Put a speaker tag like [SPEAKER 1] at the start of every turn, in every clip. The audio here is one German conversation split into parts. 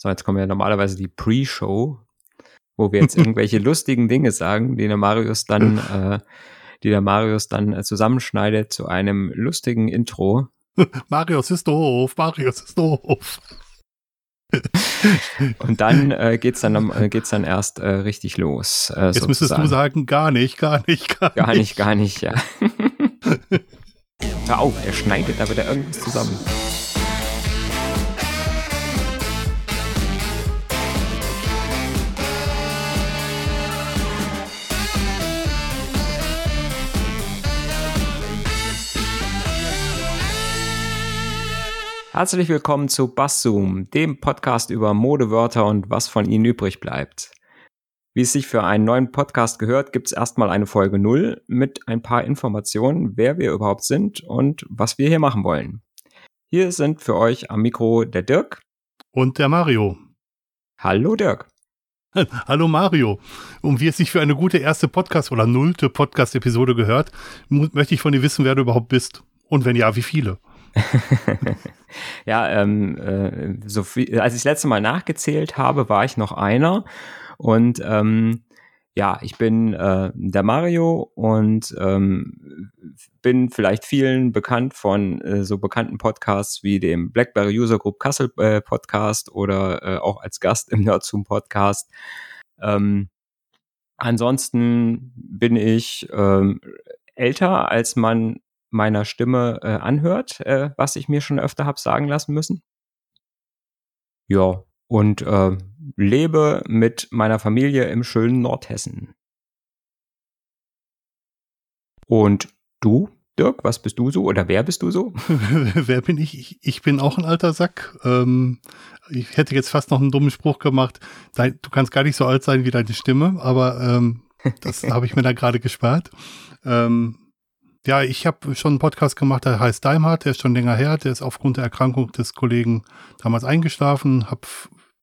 [SPEAKER 1] So, jetzt kommen ja normalerweise die Pre-Show, wo wir jetzt irgendwelche lustigen Dinge sagen, die der Marius dann, äh, die der Marius dann äh, zusammenschneidet zu einem lustigen Intro.
[SPEAKER 2] Marius ist doof, Marius ist doof.
[SPEAKER 1] Und dann äh, geht's dann äh, geht's dann erst äh, richtig los.
[SPEAKER 2] Äh, Jetzt sozusagen. müsstest du sagen, gar nicht, gar nicht,
[SPEAKER 1] gar, gar nicht. Gar nicht, gar nicht, ja. Hör auf, er schneidet da wieder irgendwas zusammen. Herzlich willkommen zu Basszoom, dem Podcast über Modewörter und was von ihnen übrig bleibt. Wie es sich für einen neuen Podcast gehört, gibt es erstmal eine Folge 0 mit ein paar Informationen, wer wir überhaupt sind und was wir hier machen wollen. Hier sind für euch am Mikro der Dirk
[SPEAKER 2] und der Mario.
[SPEAKER 1] Hallo Dirk.
[SPEAKER 2] Hallo Mario. Und wie es sich für eine gute erste Podcast- oder nullte Podcast-Episode gehört, möchte ich von dir wissen, wer du überhaupt bist. Und wenn ja, wie viele?
[SPEAKER 1] ja, ähm, äh, so viel, als ich das letzte Mal nachgezählt habe, war ich noch einer. Und ähm, ja, ich bin äh, der Mario und ähm, bin vielleicht vielen bekannt von äh, so bekannten Podcasts wie dem BlackBerry User Group Kassel äh, Podcast oder äh, auch als Gast im Nerdzoom Podcast. Ähm, ansonsten bin ich ähm, älter, als man meiner Stimme äh, anhört, äh, was ich mir schon öfter habe sagen lassen müssen. Ja, und äh, lebe mit meiner Familie im schönen Nordhessen. Und du, Dirk, was bist du so oder wer bist du so?
[SPEAKER 2] wer bin ich? ich? ich? bin auch ein alter Sack. Ähm, ich hätte jetzt fast noch einen dummen Spruch gemacht. Dein, du kannst gar nicht so alt sein wie deine Stimme, aber ähm, das habe ich mir da gerade gespart. Ähm, ja, ich habe schon einen Podcast gemacht, der heißt Daimhardt, der ist schon länger her, der ist aufgrund der Erkrankung des Kollegen damals eingeschlafen, habe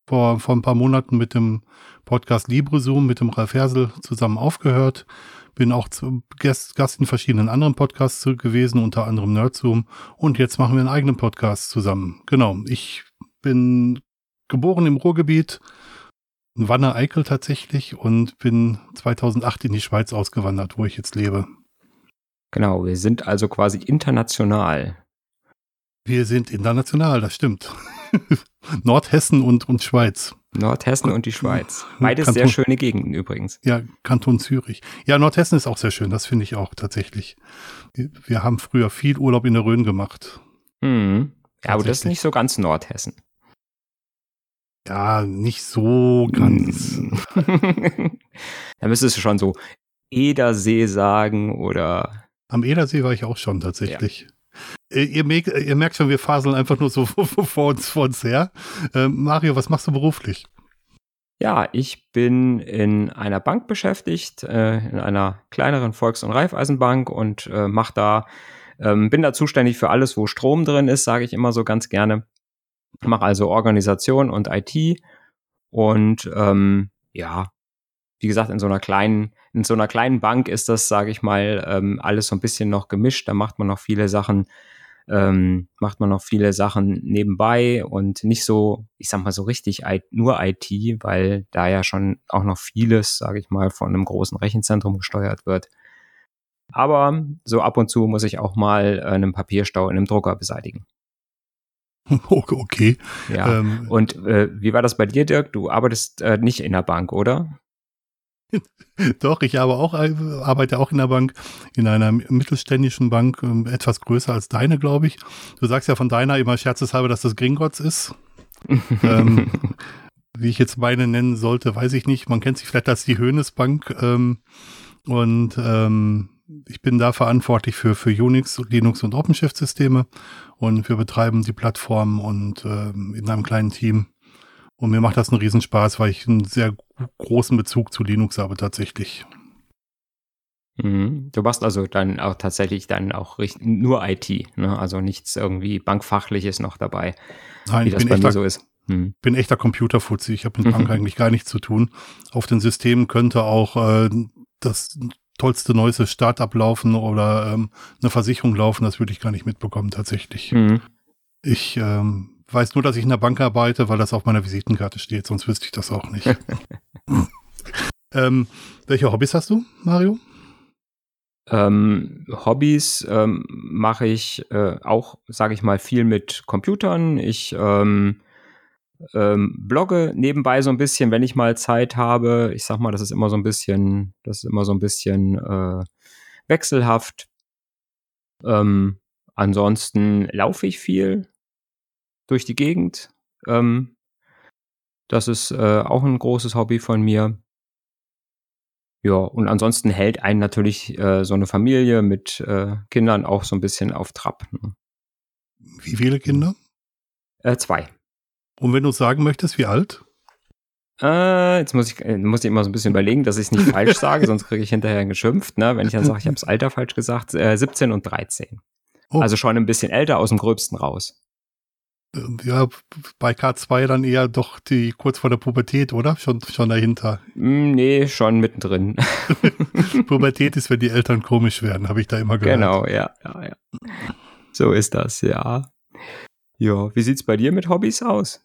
[SPEAKER 2] vor, vor ein paar Monaten mit dem Podcast LibreZoom mit dem Ralf Hersel zusammen aufgehört, bin auch zu Gast, Gast in verschiedenen anderen Podcasts gewesen, unter anderem NerdZoom und jetzt machen wir einen eigenen Podcast zusammen. Genau, ich bin geboren im Ruhrgebiet, in Wanne-Eickel tatsächlich und bin 2008 in die Schweiz ausgewandert, wo ich jetzt lebe.
[SPEAKER 1] Genau, wir sind also quasi international.
[SPEAKER 2] Wir sind international, das stimmt. Nordhessen und, und Schweiz.
[SPEAKER 1] Nordhessen und die Schweiz. Beides Kanton, sehr schöne Gegenden übrigens.
[SPEAKER 2] Ja, Kanton Zürich. Ja, Nordhessen ist auch sehr schön, das finde ich auch tatsächlich. Wir haben früher viel Urlaub in der Rhön gemacht.
[SPEAKER 1] Mhm. Ja, aber das ist nicht so ganz Nordhessen.
[SPEAKER 2] Ja, nicht so ganz.
[SPEAKER 1] da müsstest du schon so Edersee sagen oder
[SPEAKER 2] am Edersee war ich auch schon tatsächlich. Ja. Ihr, merkt, ihr, merkt, schon, wir faseln einfach nur so vor uns, vor uns her. Äh, Mario, was machst du beruflich?
[SPEAKER 1] Ja, ich bin in einer Bank beschäftigt, äh, in einer kleineren Volks- und Raiffeisenbank und äh, mache da, ähm, bin da zuständig für alles, wo Strom drin ist, sage ich immer so ganz gerne. Mache also Organisation und IT und ähm, ja, wie gesagt, in so einer kleinen, in so einer kleinen Bank ist das, sage ich mal, ähm, alles so ein bisschen noch gemischt. Da macht man noch viele Sachen, ähm, macht man noch viele Sachen nebenbei und nicht so, ich sag mal so richtig nur IT, weil da ja schon auch noch vieles, sage ich mal, von einem großen Rechenzentrum gesteuert wird. Aber so ab und zu muss ich auch mal äh, einen Papierstau in einem Drucker beseitigen.
[SPEAKER 2] Okay.
[SPEAKER 1] Ja. Ähm, und äh, wie war das bei dir, Dirk? Du arbeitest äh, nicht in der Bank, oder?
[SPEAKER 2] Doch, ich habe auch, arbeite auch in der Bank, in einer mittelständischen Bank, ähm, etwas größer als deine, glaube ich. Du sagst ja von deiner immer scherzeshalber, dass das Gringotts ist. ähm, wie ich jetzt meine nennen sollte, weiß ich nicht. Man kennt sich vielleicht als die Höhnes Bank. Ähm, und ähm, ich bin da verantwortlich für, für Unix, Linux und OpenShift-Systeme. Und wir betreiben die Plattform und ähm, in einem kleinen Team und mir macht das einen Riesenspaß, weil ich einen sehr großen Bezug zu Linux habe tatsächlich.
[SPEAKER 1] Mhm. Du machst also dann auch tatsächlich dann auch nur IT, ne? also nichts irgendwie Bankfachliches noch dabei,
[SPEAKER 2] Nein,
[SPEAKER 1] wie das
[SPEAKER 2] bei
[SPEAKER 1] echter,
[SPEAKER 2] mir so ist. Hm. bin echter Computerfuzzi. Ich habe mit Bank eigentlich gar nichts zu tun. Auf den Systemen könnte auch äh, das tollste neueste Startup laufen oder ähm, eine Versicherung laufen. Das würde ich gar nicht mitbekommen tatsächlich. Mhm. Ich ähm, weiß nur, dass ich in der Bank arbeite, weil das auf meiner Visitenkarte steht, sonst wüsste ich das auch nicht. ähm, welche Hobbys hast du, Mario?
[SPEAKER 1] Ähm, Hobbys ähm, mache ich äh, auch, sage ich mal, viel mit Computern. Ich ähm, ähm, blogge nebenbei so ein bisschen, wenn ich mal Zeit habe. Ich sag mal, das ist immer so ein bisschen, das ist immer so ein bisschen äh, wechselhaft. Ähm, ansonsten laufe ich viel durch die Gegend. Ähm, das ist äh, auch ein großes Hobby von mir. Ja, und ansonsten hält einen natürlich äh, so eine Familie mit äh, Kindern auch so ein bisschen auf Trab. Ne?
[SPEAKER 2] Wie viele Kinder?
[SPEAKER 1] Äh, zwei.
[SPEAKER 2] Und wenn du sagen möchtest, wie alt?
[SPEAKER 1] Äh, jetzt muss ich, äh, muss ich immer so ein bisschen überlegen, dass ich es nicht falsch sage, sonst kriege ich hinterher geschimpft. Ne? Wenn ich dann sage, ich habe das Alter falsch gesagt, äh, 17 und 13. Oh. Also schon ein bisschen älter, aus dem Gröbsten raus.
[SPEAKER 2] Ja, bei K2 dann eher doch die kurz vor der Pubertät, oder? Schon, schon dahinter.
[SPEAKER 1] Mm, nee, schon mittendrin.
[SPEAKER 2] Pubertät ist, wenn die Eltern komisch werden, habe ich da immer gehört.
[SPEAKER 1] Genau, ja, ja, ja. So ist das, ja. Ja, wie sieht's bei dir mit Hobbys aus?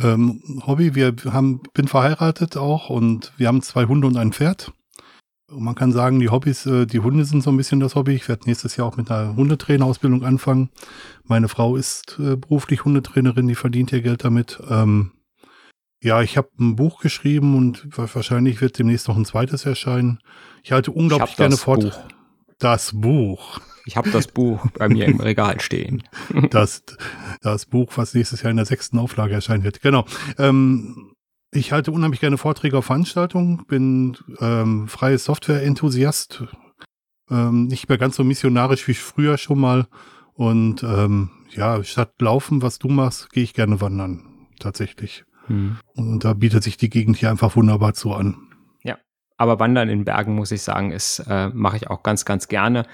[SPEAKER 2] Ähm, Hobby, wir haben, bin verheiratet auch und wir haben zwei Hunde und ein Pferd. Und man kann sagen, die Hobbys, äh, die Hunde sind so ein bisschen das Hobby. Ich werde nächstes Jahr auch mit einer Hundetrainerausbildung anfangen. Meine Frau ist äh, beruflich Hundetrainerin, die verdient ihr Geld damit. Ähm, ja, ich habe ein Buch geschrieben und wahrscheinlich wird demnächst noch ein zweites erscheinen. Ich halte unglaublich ich gerne Vorträge. Das Buch.
[SPEAKER 1] Ich habe das Buch bei mir im Regal stehen.
[SPEAKER 2] Das, das Buch, was nächstes Jahr in der sechsten Auflage erscheinen wird. Genau. Ähm, ich halte unheimlich gerne Vorträge auf Veranstaltungen, bin ähm, freies Software-Enthusiast, ähm, nicht mehr ganz so missionarisch wie früher schon mal. Und ähm, ja, statt laufen, was du machst, gehe ich gerne wandern, tatsächlich. Hm. Und, und da bietet sich die Gegend hier einfach wunderbar zu an.
[SPEAKER 1] Ja, aber Wandern in Bergen, muss ich sagen, ist äh, mache ich auch ganz, ganz gerne.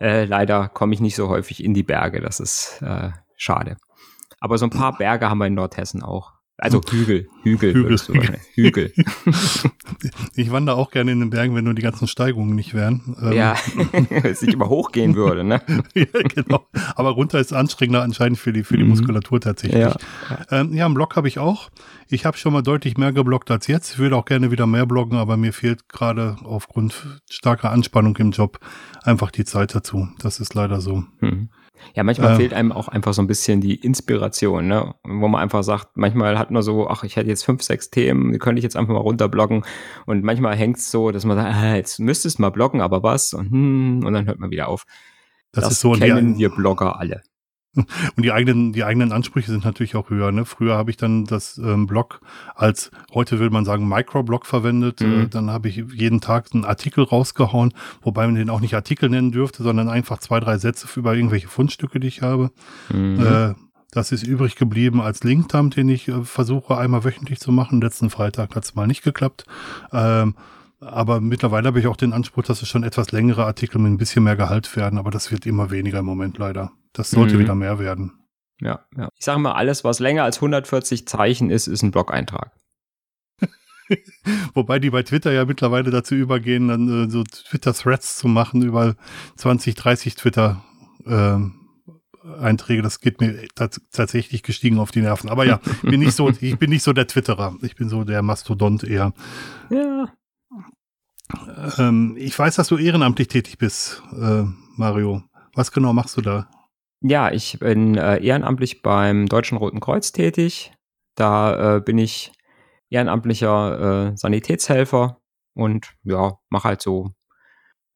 [SPEAKER 1] Äh, leider komme ich nicht so häufig in die Berge, das ist äh, schade. Aber so ein paar Berge haben wir in Nordhessen auch. Also Hügel, Hügel, Hügel. Hügel.
[SPEAKER 2] Ich wandere auch gerne in den Bergen, wenn nur die ganzen Steigungen nicht wären.
[SPEAKER 1] Ähm, ja, es nicht immer hochgehen würde, ne?
[SPEAKER 2] ja, genau. Aber runter ist anstrengender anscheinend für die, für die mhm. Muskulatur tatsächlich. Ja, ähm, ja einen Blog habe ich auch. Ich habe schon mal deutlich mehr geblockt als jetzt. Ich würde auch gerne wieder mehr bloggen, aber mir fehlt gerade aufgrund starker Anspannung im Job einfach die Zeit dazu. Das ist leider so. Mhm.
[SPEAKER 1] Ja, manchmal äh, fehlt einem auch einfach so ein bisschen die Inspiration, ne? Wo man einfach sagt, manchmal hat man so, ach, ich hätte jetzt fünf, sechs Themen, die könnte ich jetzt einfach mal runterbloggen. Und manchmal hängt es so, dass man sagt, ah, jetzt müsstest du mal bloggen, aber was? Und, hm, und dann hört man wieder auf. Das, das ist so kennen wir Blogger alle.
[SPEAKER 2] Und die eigenen, die eigenen Ansprüche sind natürlich auch höher. Ne? Früher habe ich dann das ähm, Blog als, heute will man sagen, Microblog verwendet. Mhm. Äh, dann habe ich jeden Tag einen Artikel rausgehauen, wobei man den auch nicht Artikel nennen dürfte, sondern einfach zwei, drei Sätze über irgendwelche Fundstücke, die ich habe. Mhm. Äh, das ist übrig geblieben als Linkdump, den ich äh, versuche einmal wöchentlich zu machen. Letzten Freitag hat es mal nicht geklappt. Ähm, aber mittlerweile habe ich auch den Anspruch, dass es schon etwas längere Artikel mit ein bisschen mehr Gehalt werden, aber das wird immer weniger im Moment leider. Das sollte mhm. wieder mehr werden.
[SPEAKER 1] Ja, ja. Ich sage mal, alles, was länger als 140 Zeichen ist, ist ein Blog-Eintrag.
[SPEAKER 2] Wobei die bei Twitter ja mittlerweile dazu übergehen, dann äh, so Twitter-Threads zu machen, über 20, 30 Twitter. Äh, Einträge, das geht mir tatsächlich gestiegen auf die Nerven. Aber ja, bin nicht so, ich bin nicht so der Twitterer. Ich bin so der Mastodont eher.
[SPEAKER 1] Ja.
[SPEAKER 2] Ähm, ich weiß, dass du ehrenamtlich tätig bist, äh, Mario. Was genau machst du da?
[SPEAKER 1] Ja, ich bin äh, ehrenamtlich beim Deutschen Roten Kreuz tätig. Da äh, bin ich ehrenamtlicher äh, Sanitätshelfer und ja, mache halt so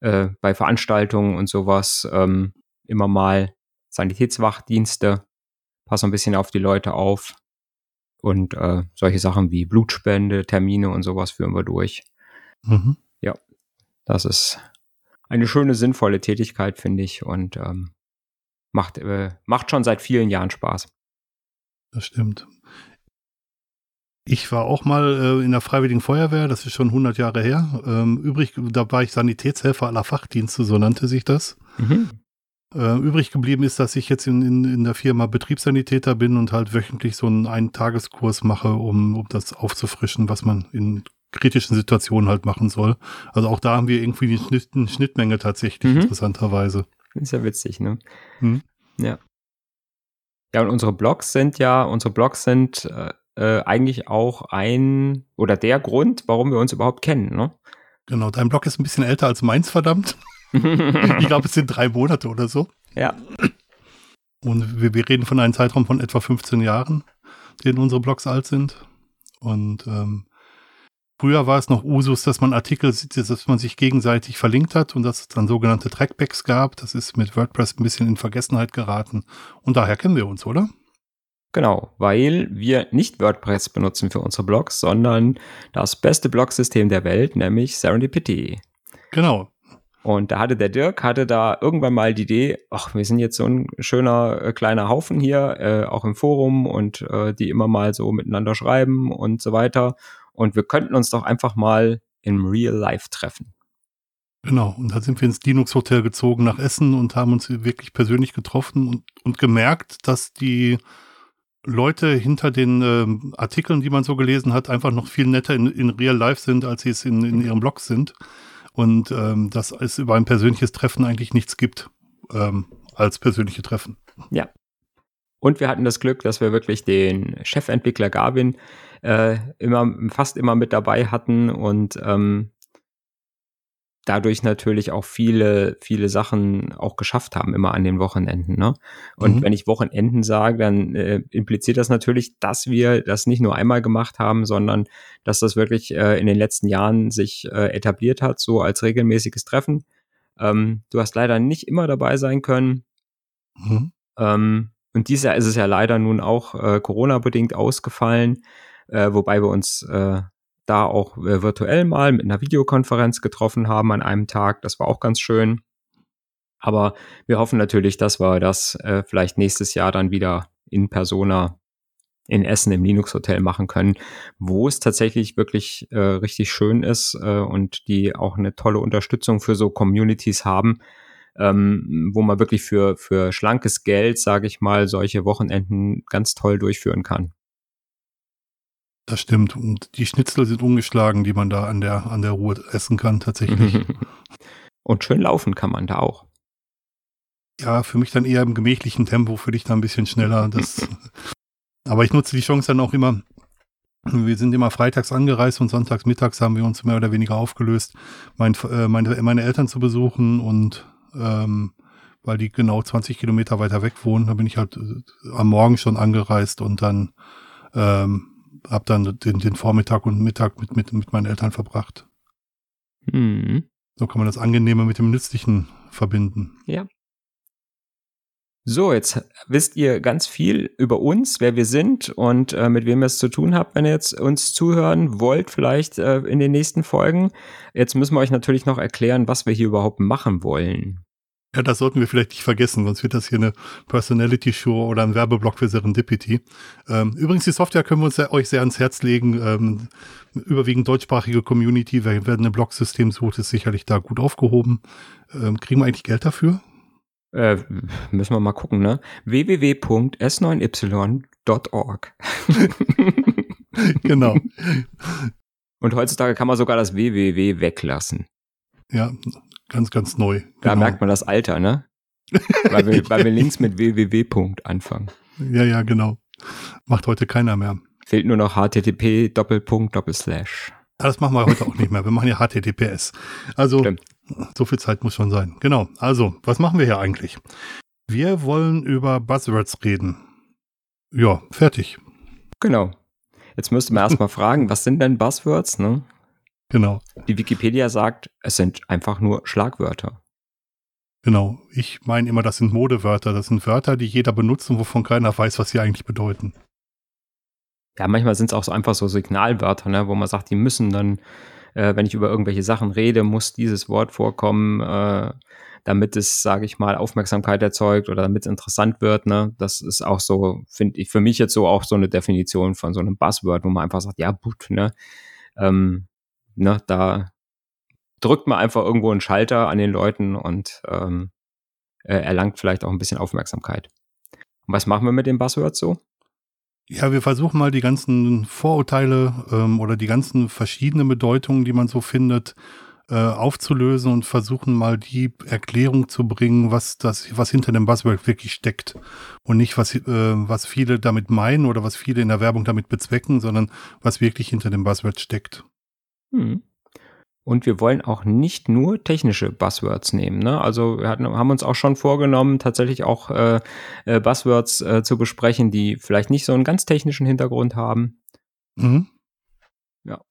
[SPEAKER 1] äh, bei Veranstaltungen und sowas ähm, immer mal Sanitätswachdienste, passe ein bisschen auf die Leute auf und äh, solche Sachen wie Blutspende, Termine und sowas führen wir durch. Mhm. Ja, das ist eine schöne, sinnvolle Tätigkeit, finde ich und ähm, macht, äh, macht schon seit vielen Jahren Spaß.
[SPEAKER 2] Das stimmt. Ich war auch mal äh, in der Freiwilligen Feuerwehr, das ist schon 100 Jahre her. Ähm, übrig, da war ich Sanitätshelfer aller Fachdienste, so nannte sich das. Mhm. Äh, übrig geblieben ist, dass ich jetzt in, in, in der Firma Betriebssanitäter bin und halt wöchentlich so einen, einen Tageskurs mache, um, um das aufzufrischen, was man in kritischen Situationen halt machen soll. Also auch da haben wir irgendwie die Schnitt, eine Schnittmenge tatsächlich, mhm. interessanterweise.
[SPEAKER 1] Ist ja witzig, ne? Mhm. Ja. Ja, und unsere Blogs sind ja, unsere Blogs sind äh, äh, eigentlich auch ein oder der Grund, warum wir uns überhaupt kennen, ne?
[SPEAKER 2] Genau, dein Blog ist ein bisschen älter als meins, verdammt. ich glaube, es sind drei Monate oder so.
[SPEAKER 1] Ja.
[SPEAKER 2] Und wir, wir reden von einem Zeitraum von etwa 15 Jahren, den unsere Blogs alt sind. Und ähm, früher war es noch Usus, dass man Artikel, dass man sich gegenseitig verlinkt hat und dass es dann sogenannte Trackbacks gab. Das ist mit WordPress ein bisschen in Vergessenheit geraten. Und daher kennen wir uns, oder?
[SPEAKER 1] Genau, weil wir nicht WordPress benutzen für unsere Blogs, sondern das beste Blogsystem der Welt, nämlich Serendipity.
[SPEAKER 2] Genau.
[SPEAKER 1] Und da hatte der Dirk, hatte da irgendwann mal die Idee, ach, wir sind jetzt so ein schöner äh, kleiner Haufen hier, äh, auch im Forum und äh, die immer mal so miteinander schreiben und so weiter. Und wir könnten uns doch einfach mal im Real Life treffen.
[SPEAKER 2] Genau, und da sind wir ins Linux Hotel gezogen nach Essen und haben uns wirklich persönlich getroffen und, und gemerkt, dass die Leute hinter den ähm, Artikeln, die man so gelesen hat, einfach noch viel netter in, in Real Life sind, als sie es in, in ihrem Blog sind. Und ähm, dass es über ein persönliches Treffen eigentlich nichts gibt ähm, als persönliche Treffen.
[SPEAKER 1] Ja. Und wir hatten das Glück, dass wir wirklich den Chefentwickler Gavin äh, immer, fast immer mit dabei hatten und ähm, dadurch natürlich auch viele, viele Sachen auch geschafft haben, immer an den Wochenenden. Ne? Und mhm. wenn ich Wochenenden sage, dann äh, impliziert das natürlich, dass wir das nicht nur einmal gemacht haben, sondern dass das wirklich äh, in den letzten Jahren sich äh, etabliert hat, so als regelmäßiges Treffen. Ähm, du hast leider nicht immer dabei sein können. Mhm. Ähm, und dieses Jahr ist es ja leider nun auch äh, Corona-bedingt ausgefallen, äh, wobei wir uns äh, da auch äh, virtuell mal mit einer Videokonferenz getroffen haben an einem Tag. Das war auch ganz schön. Aber wir hoffen natürlich, dass wir das äh, vielleicht nächstes Jahr dann wieder in Persona in Essen im Linux Hotel machen können, wo es tatsächlich wirklich äh, richtig schön ist äh, und die auch eine tolle Unterstützung für so Communities haben, ähm, wo man wirklich für für schlankes Geld, sage ich mal, solche Wochenenden ganz toll durchführen kann.
[SPEAKER 2] Das stimmt. Und die Schnitzel sind ungeschlagen, die man da an der, an der Ruhe essen kann, tatsächlich.
[SPEAKER 1] Und schön laufen kann man da auch.
[SPEAKER 2] Ja, für mich dann eher im gemächlichen Tempo, für dich dann ein bisschen schneller. Das, aber ich nutze die Chance dann auch immer. Wir sind immer freitags angereist und sonntags mittags haben wir uns mehr oder weniger aufgelöst, mein, äh, meine, meine Eltern zu besuchen und ähm, weil die genau 20 Kilometer weiter weg wohnen, da bin ich halt äh, am Morgen schon angereist und dann ähm, habe dann den, den Vormittag und Mittag mit, mit, mit meinen Eltern verbracht. Mhm. So kann man das Angenehme mit dem Nützlichen verbinden.
[SPEAKER 1] Ja. So, jetzt wisst ihr ganz viel über uns, wer wir sind und äh, mit wem ihr es zu tun habt, wenn ihr jetzt uns zuhören wollt, vielleicht äh, in den nächsten Folgen. Jetzt müssen wir euch natürlich noch erklären, was wir hier überhaupt machen wollen.
[SPEAKER 2] Ja, das sollten wir vielleicht nicht vergessen, sonst wird das hier eine Personality-Show oder ein Werbeblock für Serendipity. Ähm, übrigens, die Software können wir uns euch sehr ans Herz legen. Ähm, überwiegend deutschsprachige Community, wer, wer ein Blogsystem sucht, ist sicherlich da gut aufgehoben. Ähm, kriegen wir eigentlich Geld dafür?
[SPEAKER 1] Äh, müssen wir mal gucken, ne? www.s9y.org
[SPEAKER 2] Genau.
[SPEAKER 1] Und heutzutage kann man sogar das www weglassen.
[SPEAKER 2] Ja, Ganz, ganz neu.
[SPEAKER 1] Da genau. merkt man das Alter, ne? weil, wir, weil wir links mit www. anfangen.
[SPEAKER 2] Ja, ja, genau. Macht heute keiner mehr.
[SPEAKER 1] Fehlt nur noch http Doppelpunkt Doppelslash.
[SPEAKER 2] Das machen wir heute auch nicht mehr. Wir machen ja HTTPS. Also Stimmt. so viel Zeit muss schon sein. Genau. Also, was machen wir hier eigentlich? Wir wollen über Buzzwords reden. Ja, fertig.
[SPEAKER 1] Genau. Jetzt müssten wir erstmal fragen, was sind denn Buzzwords, ne?
[SPEAKER 2] Genau.
[SPEAKER 1] Die Wikipedia sagt, es sind einfach nur Schlagwörter.
[SPEAKER 2] Genau. Ich meine immer, das sind Modewörter. Das sind Wörter, die jeder benutzt und wovon keiner weiß, was sie eigentlich bedeuten.
[SPEAKER 1] Ja, manchmal sind es auch so einfach so Signalwörter, ne, wo man sagt, die müssen dann, äh, wenn ich über irgendwelche Sachen rede, muss dieses Wort vorkommen, äh, damit es, sage ich mal, Aufmerksamkeit erzeugt oder damit es interessant wird. Ne? Das ist auch so, finde ich, für mich jetzt so auch so eine Definition von so einem Buzzword, wo man einfach sagt, ja, gut, ne, ähm, ne, da drückt man einfach irgendwo einen Schalter an den Leuten und ähm, äh, erlangt vielleicht auch ein bisschen Aufmerksamkeit. Und was machen wir mit dem Buzzword so?
[SPEAKER 2] Ja, wir versuchen mal die ganzen Vorurteile ähm, oder die ganzen verschiedenen Bedeutungen, die man so findet, äh, aufzulösen und versuchen mal die Erklärung zu bringen, was das, was hinter dem Buzzword wirklich steckt. Und nicht, was, äh, was viele damit meinen oder was viele in der Werbung damit bezwecken, sondern was wirklich hinter dem Buzzword steckt.
[SPEAKER 1] Hm. Und wir wollen auch nicht nur technische Buzzwords nehmen. Ne? Also wir hatten, haben uns auch schon vorgenommen, tatsächlich auch äh, äh, Buzzwords äh, zu besprechen, die vielleicht nicht so einen ganz technischen Hintergrund haben.
[SPEAKER 2] Mhm. Ja.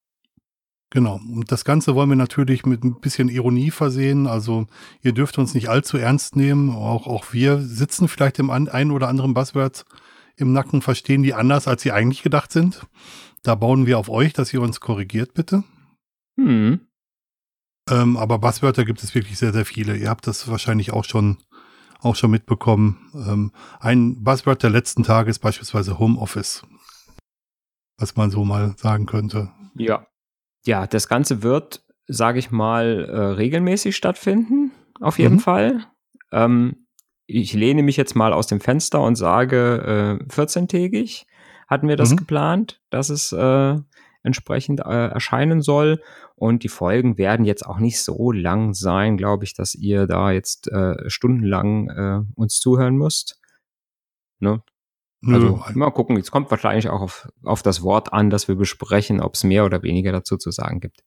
[SPEAKER 2] Genau. Und das Ganze wollen wir natürlich mit ein bisschen Ironie versehen. Also ihr dürft uns nicht allzu ernst nehmen. Auch, auch wir sitzen vielleicht im einen oder anderen Buzzwords im Nacken, verstehen die anders, als sie eigentlich gedacht sind. Da bauen wir auf euch, dass ihr uns korrigiert, bitte. Hm. Ähm, aber Buzzwörter gibt es wirklich sehr, sehr viele. Ihr habt das wahrscheinlich auch schon, auch schon mitbekommen. Ähm, ein Buzzword der letzten Tage ist beispielsweise Homeoffice. Was man so mal sagen könnte.
[SPEAKER 1] Ja. Ja, das Ganze wird, sage ich mal, äh, regelmäßig stattfinden. Auf jeden mhm. Fall. Ähm, ich lehne mich jetzt mal aus dem Fenster und sage äh, 14-tägig hatten wir das mhm. geplant, dass es äh, entsprechend äh, erscheinen soll. Und die Folgen werden jetzt auch nicht so lang sein, glaube ich, dass ihr da jetzt äh, stundenlang äh, uns zuhören müsst. Ne? Also Nö. mal gucken, es kommt wahrscheinlich auch auf, auf das Wort an, das wir besprechen, ob es mehr oder weniger dazu zu sagen gibt.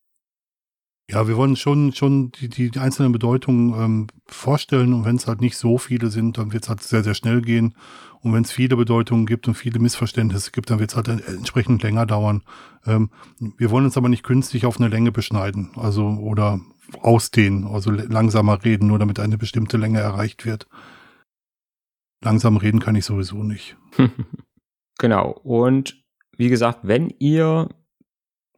[SPEAKER 2] Ja, wir wollen schon, schon die, die einzelnen Bedeutungen ähm, vorstellen und wenn es halt nicht so viele sind, dann wird es halt sehr, sehr schnell gehen. Und wenn es viele Bedeutungen gibt und viele Missverständnisse gibt, dann wird es halt entsprechend länger dauern. Ähm, wir wollen uns aber nicht künstlich auf eine Länge beschneiden, also oder ausdehnen, also langsamer reden, nur damit eine bestimmte Länge erreicht wird. Langsam reden kann ich sowieso nicht.
[SPEAKER 1] genau. Und wie gesagt, wenn ihr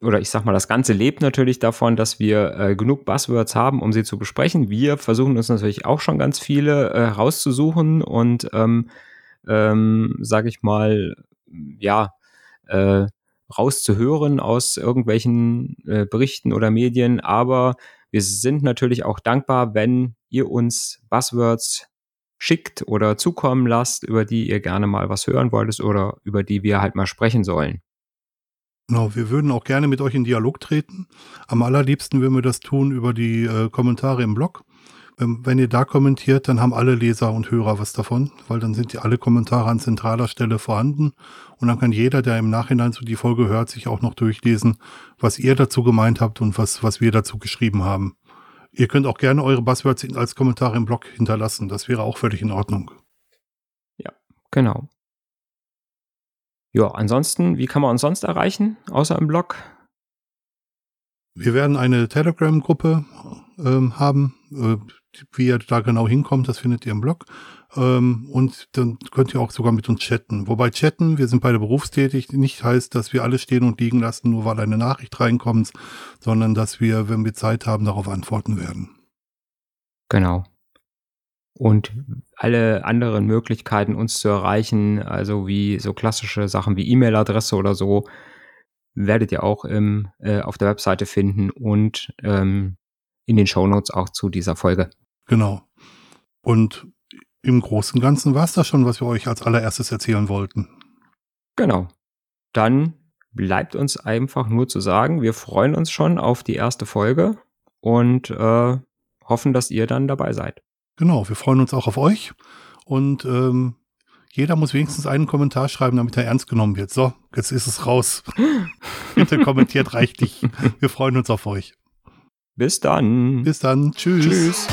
[SPEAKER 1] oder ich sag mal, das Ganze lebt natürlich davon, dass wir äh, genug Buzzwords haben, um sie zu besprechen. Wir versuchen uns natürlich auch schon ganz viele äh, rauszusuchen und, ähm, ähm, sage ich mal, ja, äh, rauszuhören aus irgendwelchen äh, Berichten oder Medien. Aber wir sind natürlich auch dankbar, wenn ihr uns Buzzwords schickt oder zukommen lasst, über die ihr gerne mal was hören wolltet oder über die wir halt mal sprechen sollen.
[SPEAKER 2] Genau, wir würden auch gerne mit euch in Dialog treten. Am allerliebsten würden wir das tun über die äh, Kommentare im Blog. Wenn, wenn, ihr da kommentiert, dann haben alle Leser und Hörer was davon, weil dann sind ja alle Kommentare an zentraler Stelle vorhanden und dann kann jeder, der im Nachhinein so die Folge hört, sich auch noch durchlesen, was ihr dazu gemeint habt und was, was wir dazu geschrieben haben. Ihr könnt auch gerne eure Buzzwords als Kommentare im Blog hinterlassen. Das wäre auch völlig in Ordnung.
[SPEAKER 1] Ja, genau. Ja, ansonsten, wie kann man uns sonst erreichen, außer im Blog?
[SPEAKER 2] Wir werden eine Telegram-Gruppe ähm, haben. Äh, wie ihr da genau hinkommt, das findet ihr im Blog. Ähm, und dann könnt ihr auch sogar mit uns chatten. Wobei chatten, wir sind beide berufstätig, nicht heißt, dass wir alles stehen und liegen lassen, nur weil eine Nachricht reinkommt, sondern dass wir, wenn wir Zeit haben, darauf antworten werden.
[SPEAKER 1] Genau und alle anderen Möglichkeiten, uns zu erreichen, also wie so klassische Sachen wie E-Mail-Adresse oder so, werdet ihr auch im, äh, auf der Webseite finden und ähm, in den Shownotes auch zu dieser Folge.
[SPEAKER 2] Genau. Und im Großen und Ganzen war es das schon, was wir euch als allererstes erzählen wollten.
[SPEAKER 1] Genau. Dann bleibt uns einfach nur zu sagen, wir freuen uns schon auf die erste Folge und äh, hoffen, dass ihr dann dabei seid.
[SPEAKER 2] Genau, wir freuen uns auch auf euch und ähm, jeder muss wenigstens einen Kommentar schreiben, damit er ernst genommen wird. So, jetzt ist es raus. Bitte kommentiert reichlich. Wir freuen uns auf euch.
[SPEAKER 1] Bis dann.
[SPEAKER 2] Bis dann. Tschüss. Tschüss.